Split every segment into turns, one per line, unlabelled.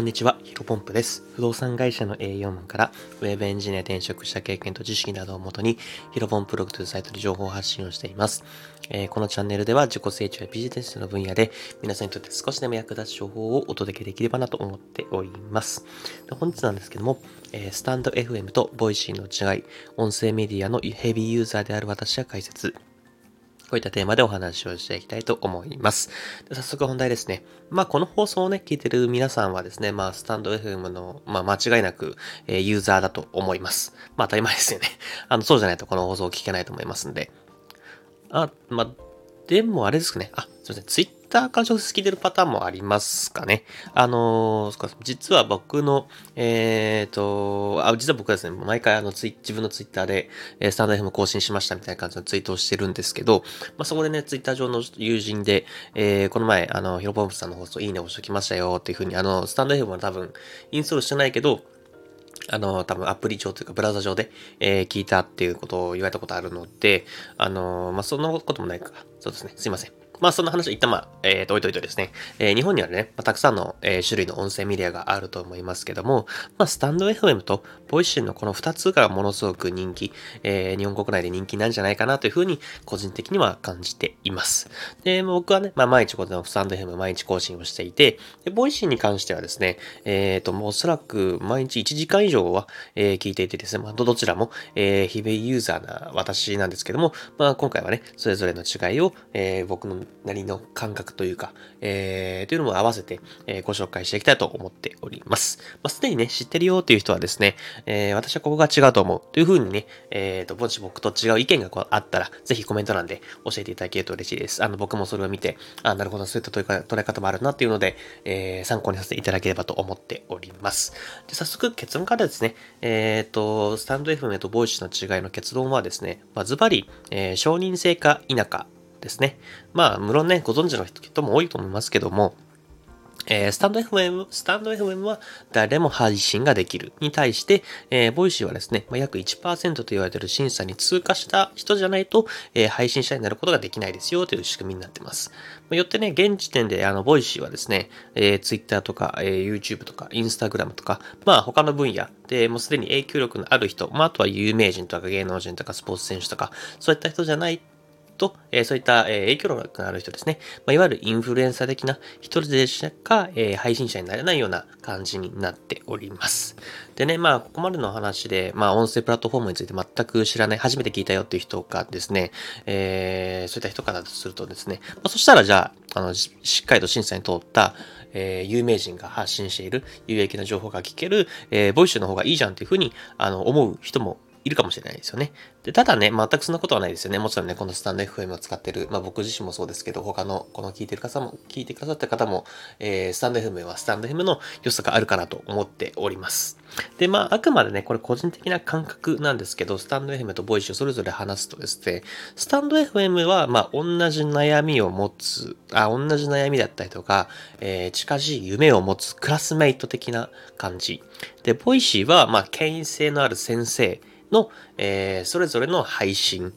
こんにちは、ヒロポンプです。不動産会社の営業マンから、ウェブエンジニア転職した経験と知識などをもとに、ヒロポンプログというサイトで情報発信をしています。えー、このチャンネルでは自己成長やビジネスの分野で、皆さんにとって少しでも役立つ情報をお届けできればなと思っております。で本日なんですけども、えー、スタンド FM とボイシーの違い、音声メディアのヘビーユーザーである私が解説、こういったテーマでお話をしていきたいと思います。早速本題ですね。まあ、この放送をね、聞いてる皆さんはですね、まあ、スタンド FM の、まあ、間違いなく、えー、ユーザーだと思います。まあ、当たり前ですよね。あの、そうじゃないとこの放送を聞けないと思いますんで。あ、まあ、でもあれですかね。あ、すいません。ツイッターから直接聞いてるパターンもありますかね。あのー、実は僕の、えっ、ー、と、あ、実は僕はですね、毎回あのツイ、自分のツイッターで、え、スタンド FM 更新しましたみたいな感じのツイートをしてるんですけど、まあ、そこでね、ツイッター上の友人で、えー、この前、あの、ヒロポンプさんの放送いいね押しておきましたよっていうふうに、あの、 stand.fm は多分、インストールしてないけど、あの、多分アプリ上というかブラウザ上で、えー、聞いたっていうことを言われたことあるので、あのまあ、そんなこともないか。そうですね。すいません。まあそんな話は一旦まあ、えー、と置いといてですね、えー、日本にはね、まあ、たくさんの、えー、種類の音声メディアがあると思いますけども、まあスタンド FM とボイシーのこの2つがものすごく人気、えー、日本国内で人気なんじゃないかなというふうに個人的には感じています。で、僕はね、まあ毎日このスタンド FM 毎日更新をしていて、で Voicy に関してはですね、えっ、ー、と、もうおそらく毎日1時間以上は、えー、聞いていてですね、まあどちらも、えー、ヘビーユーザーな私なんですけども、まあ今回はね、それぞれの違いを、えー、僕のなりの感覚というか、えー、というのも合わせて、えー、ご紹介していきたいと思っております。まあ、すでにね、知ってるよっていう人はですね、えー、私はここが違うと思うというふうにね、えー、と、もし僕と違う意見があったら、ぜひコメント欄で教えていただけると嬉しいです。あの、僕もそれを見て、あ、なるほど、そういった捉え方もあるなっていうので、えー、参考にさせていただければと思っております。で、早速結論からですね、えっ、ー、と、スタンド FM とボイシーの違いの結論はですね、ま、ズバリ、えー、承認制か否かですね。まあ、無論ね、ご存知の人も多いと思いますけども、えー、スタンド FM、スタンド FM は誰も配信ができるに対して、えー、 Voicy はですね、まあ、約1%と言われている審査に通過した人じゃないと、えー、配信者になることができないですよという仕組みになっています。まあ、よってね、現時点であの、 Voicy はですね、えー、Twitter とか、えー、YouTube とか、Instagram とか、まあ他の分野でもうすでに影響力のある人、まああとは有名人とか芸能人とかスポーツ選手とか、そういった人じゃないと、えー、そういった、えー、影響力のある人ですね。まあ、いわゆるインフルエンサー的な人でしか、えー、配信者になれないような感じになっております。でね、まあ、ここまでの話で、まあ、音声プラットフォームについて全く知らない、初めて聞いたよっていう人がですね、えー、そういった人からとするとですね、まあ、そしたらじゃあ、あの、しっかりと審査に通った、えー、有名人が発信している有益な情報が聞ける、えー、 Voicy の方がいいじゃんっていうふうに、あの、思う人もいるかもしれないですよね。で、ただね、全くそんなことはないですよね。もちろんね、このスタンド FM を使ってる、まあ僕自身もそうですけど、他の、この聞いてる方も、聞いてくださった方も、えー、スタンド FM はスタンド FM の良さがあるかなと思っております。で、まあ、あくまでね、これ個人的な感覚なんですけど、スタンド FM とボイシーをそれぞれ話すとですね、 stand.fm は、まあ、同じ悩みを持つ、あ、同じ悩みだったりとか、えー、近しい夢を持つクラスメイト的な感じ。で、 Voicy は、まあ、権威性のある先生、の、えー、それぞれの配信、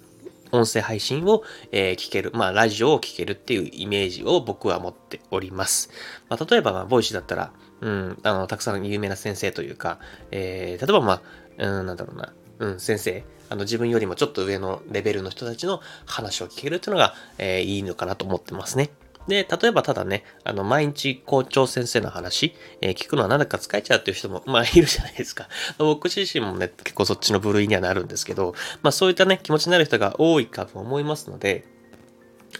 音声配信を、えー、聞ける、まあ、ラジオを聞けるっていうイメージを僕は持っております。まあ、例えば、まあ、 Voicy だったら、うん、あの、たくさん有名な先生というか、えー、例えば、まあ、うん、なんだろうな、うん、先生、あの、自分よりもちょっと上のレベルの人たちの話を聞けるっていうのが、えー、いいのかなと思ってますね。で、例えばただね、あの、毎日校長先生の話、えー、聞くのは何だか疲れちゃうっていう人も、まあ、いるじゃないですか。僕自身もね、結構そっちの部類にはなるんですけど、まあ、そういったね、気持ちになる人が多いかと思いますので、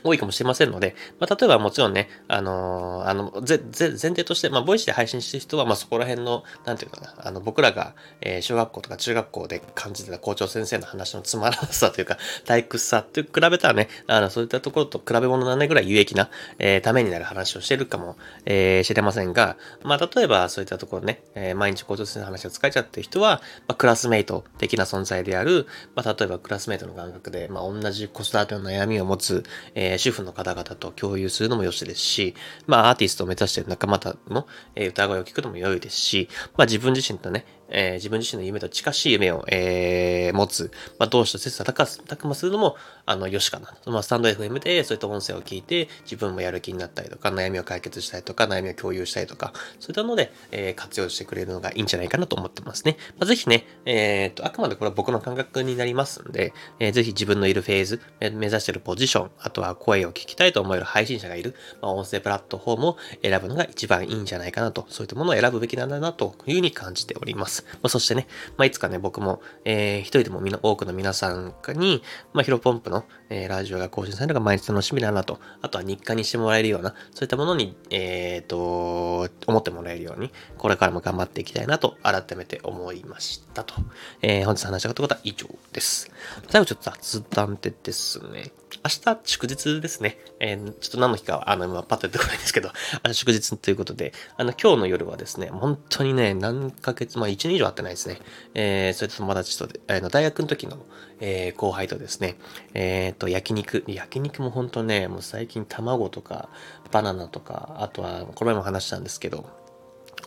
多いかもしれませんので、まあ、例えばもちろんね、あのー、あの、ぜ、ぜ、前提として、まあ、ボイスで配信してる人は、まあ、そこら辺の、なんていうかな、あの、僕らが、えー、小学校とか中学校で感じてた校長先生の話のつまらなさというか、退屈さって比べたらね、あの、そういったところと比べ物なんないぐらい有益な、えー、ためになる話をしてるかも、えー、知れませんが、まあ、例えばそういったところね、えー、毎日校長先生の話を使えちゃってる人は、まあ、クラスメイト的な存在である、まあ、例えばクラスメイトの感覚で、まあ、同じ子育ての悩みを持つ、えー、主婦の方々と共有するのも良しですし、まあアーティストを目指している仲間との、え歌声を聞くのも良いですし、まあ自分自身とね、えー、自分自身の夢と近しい夢を、えー、持つ、まあ、同志と切磋琢磨するのも、あの、よしかな。まあ、スタンド FM でそういった音声を聞いて、自分もやる気になったりとか、悩みを解決したりとか、悩みを共有したりとか、そういったので、えー、活用してくれるのがいいんじゃないかなと思ってますね。まあ、ぜひね、え、っと、あくまでこれは僕の感覚になりますんで、え、ぜひ自分のいるフェーズ、目指しているポジション、あとは声を聞きたいと思える配信者がいる、まあ、音声プラットフォームを選ぶのが一番いいんじゃないかなと、そういったものを選ぶべきなんだなというふうに感じております。まあ、そしてね、まあ、いつかね、僕も、えー、一人でもみんな多くの皆さんに、まあ、ヒロポンプの、えー、ラジオが更新されるのが毎日楽しみだなと、あとは日課にしてもらえるような、そういったものに、えっ、ー、と、思ってもらえるように、これからも頑張っていきたいなと、改めて思いましたと。えー、本日話したことは以上です。最後ちょっと雑談でですね、明日祝日ですね。えー、ちょっと何の日かは、あの、今パッと出てこないんですけど、あの祝日ということで、あの、今日の夜はですね、本当にね、何ヶ月、まあ1年以上会ってないですね。えー、それと友達とあの、大学の時の、えー、後輩とですね、えっ、ー、と、焼肉、焼肉も本当ね、もう最近卵とか、バナナとか、あとは、この前も話したんですけど、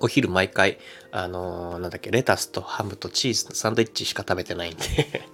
お昼毎回、あのー、なんだっけ、レタスとハムとチーズのサンドイッチしか食べてないんで。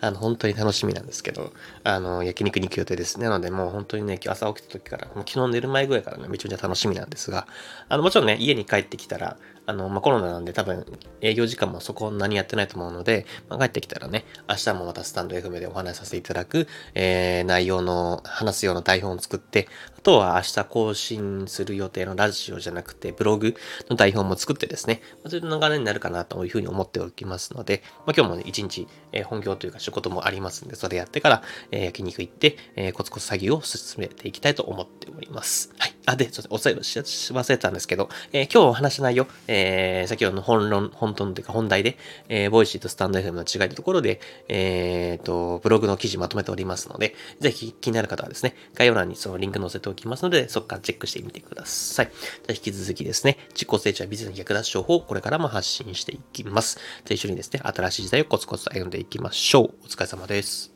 あの、本当に楽しみなんですけど、あの、焼肉に行く予定です。なので、もう本当にね、朝起きた時から、もう昨日寝る前ぐらいからね、めちゃめちゃ楽しみなんですが、あの、もちろんね、家に帰ってきたら、あの、まあ、コロナなんで多分営業時間もそこ何やってないと思うので、まあ、帰ってきたらね、明日もまたスタンド FM でお話しさせていただく、えー、内容の、話すような台本を作って、あとは明日更新する予定のラジオじゃなくて、ブログの台本も作ってですね、まあ、そういう流れになるかなというふうに思っておきますので、まあ、今日もね、一日、えー、本業とというか仕事もありますんで、それやってから、え、焼肉行って、え、コツコツ作業を進めていきたいと思っております。はい。あ、で、ちょっとお伝えし忘れてたんですけど、えー、今日お話し内容、えー、先ほどの本論、本当というか本題で、えー、ボイシーとスタンド FM の違いというところで、えー、と、ブログの記事まとめておりますので、ぜひ気になる方はですね、概要欄にそのリンク載せておきますので、そこからチェックしてみてください。じゃ引き続きですね、自己成長やビジネスに役立つ情報をこれからも発信していきます。じゃ一緒にですね、新しい時代をコツコツと歩んでいきましょう。お疲れ様です。